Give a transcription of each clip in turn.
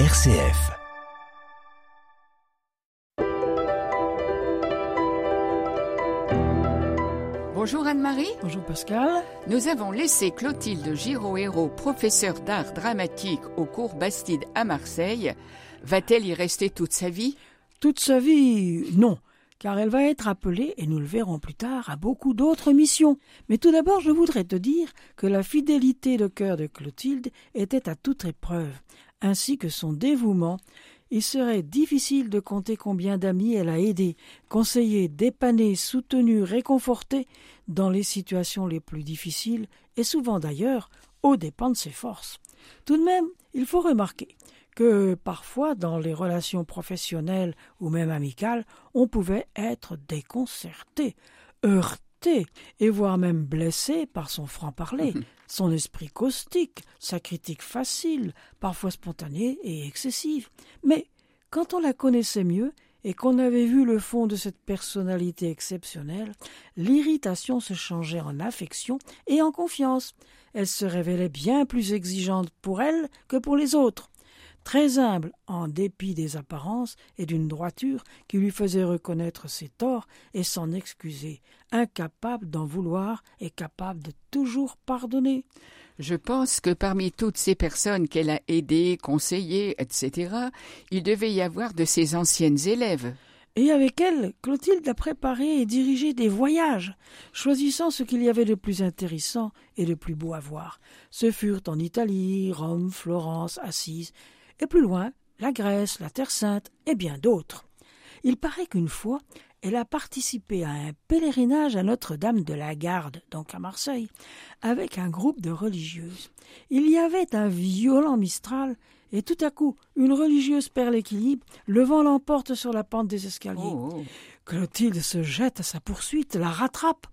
RCF. Bonjour Anne-Marie. Bonjour Pascal. Nous avons laissé Clotilde Giraud-Hérault, professeure d'art dramatique au cours Bastide à Marseille. Va-t-elle y rester toute sa vie? Toute sa vie, non, car elle va être appelée, et nous le verrons plus tard, à beaucoup d'autres missions. Mais tout d'abord, je voudrais te dire que la fidélité de cœur de Clotilde était à toute épreuve, ainsi que son dévouement il serait difficile de compter combien d'amis elle a aidés, conseillés, dépannés, soutenus, réconfortés dans les situations les plus difficiles, et souvent d'ailleurs aux dépens de ses forces. Tout de même, il faut remarquer que parfois dans les relations professionnelles ou même amicales, on pouvait être déconcerté, heurté, et voire même blessé par son franc-parler, son esprit caustique, sa critique facile, parfois spontanée et excessive. Mais quand on la connaissait mieux et qu'on avait vu le fond de cette personnalité exceptionnelle, l'irritation se changeait en affection et en confiance. Elle se révélait bien plus exigeante pour elle que pour les autres très humble en dépit des apparences et d'une droiture qui lui faisait reconnaître ses torts et s'en excuser, incapable d'en vouloir et capable de toujours pardonner. Je pense que parmi toutes ces personnes qu'elle a aidées, conseillées, etc., il devait y avoir de ses anciennes élèves. Et avec elle, Clotilde a préparé et dirigé des voyages, choisissant ce qu'il y avait de plus intéressant et de plus beau à voir. Ce furent en Italie, Rome, Florence, Assise, et plus loin, la Grèce, la Terre Sainte et bien d'autres. Il paraît qu'une fois, elle a participé à un pèlerinage à Notre-Dame de la Garde, donc à Marseille, avec un groupe de religieuses. Il y avait un violent mistral, et tout à coup, une religieuse perd l'équilibre, le vent l'emporte sur la pente des escaliers. Oh, oh. Clotilde se jette à sa poursuite, la rattrape,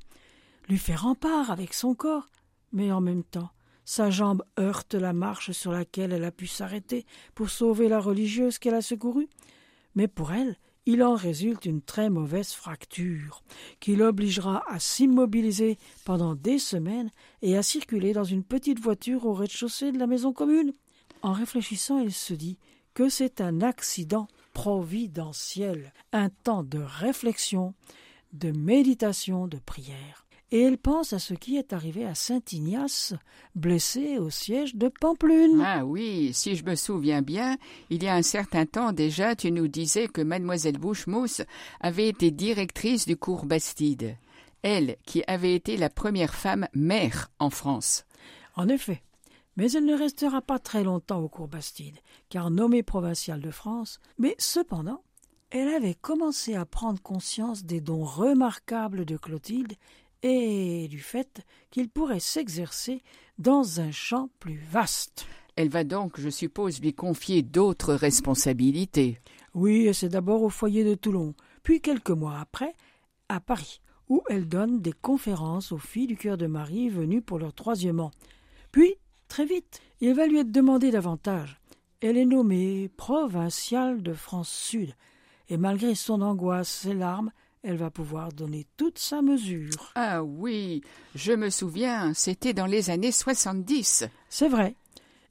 lui fait rempart avec son corps, mais en même temps, sa jambe heurte la marche sur laquelle elle a pu s'arrêter pour sauver la religieuse qu'elle a secourue. Mais pour elle, il en résulte une très mauvaise fracture, qui l'obligera à s'immobiliser pendant des semaines et à circuler dans une petite voiture au rez-de-chaussée de la maison commune. En réfléchissant, il se dit que c'est un accident providentiel, un temps de réflexion, de méditation, de prière et elle pense à ce qui est arrivé à Saint Ignace, blessé au siège de Pamplune. Ah oui, si je me souviens bien, il y a un certain temps déjà, tu nous disais que mademoiselle Bouchemousse avait été directrice du cours Bastide. Elle, qui avait été la première femme mère en France. En effet. Mais elle ne restera pas très longtemps au cours Bastide, car nommée provinciale de France, mais cependant, elle avait commencé à prendre conscience des dons remarquables de Clotilde et du fait qu'il pourrait s'exercer dans un champ plus vaste. Elle va donc, je suppose, lui confier d'autres responsabilités. Oui, et c'est d'abord au foyer de Toulon, puis quelques mois après, à Paris, où elle donne des conférences aux filles du cœur de Marie venues pour leur troisième an. Puis, très vite, il va lui être demandé davantage. Elle est nommée provinciale de France Sud, et malgré son angoisse, ses larmes, elle va pouvoir donner toute sa mesure. Ah oui, je me souviens, c'était dans les années 70. C'est vrai.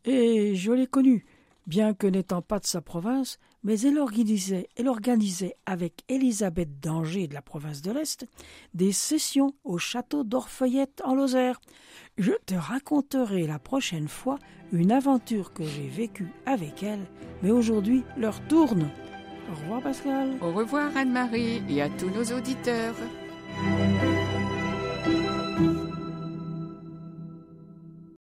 Et je l'ai connue, bien que n'étant pas de sa province, mais elle organisait, elle organisait avec Élisabeth d'Angers de la province de l'Est des sessions au château d'Orfeuillette en Lozère. Je te raconterai la prochaine fois une aventure que j'ai vécue avec elle, mais aujourd'hui l'heure tourne. Au revoir Pascal. Au revoir Anne-Marie et à tous nos auditeurs.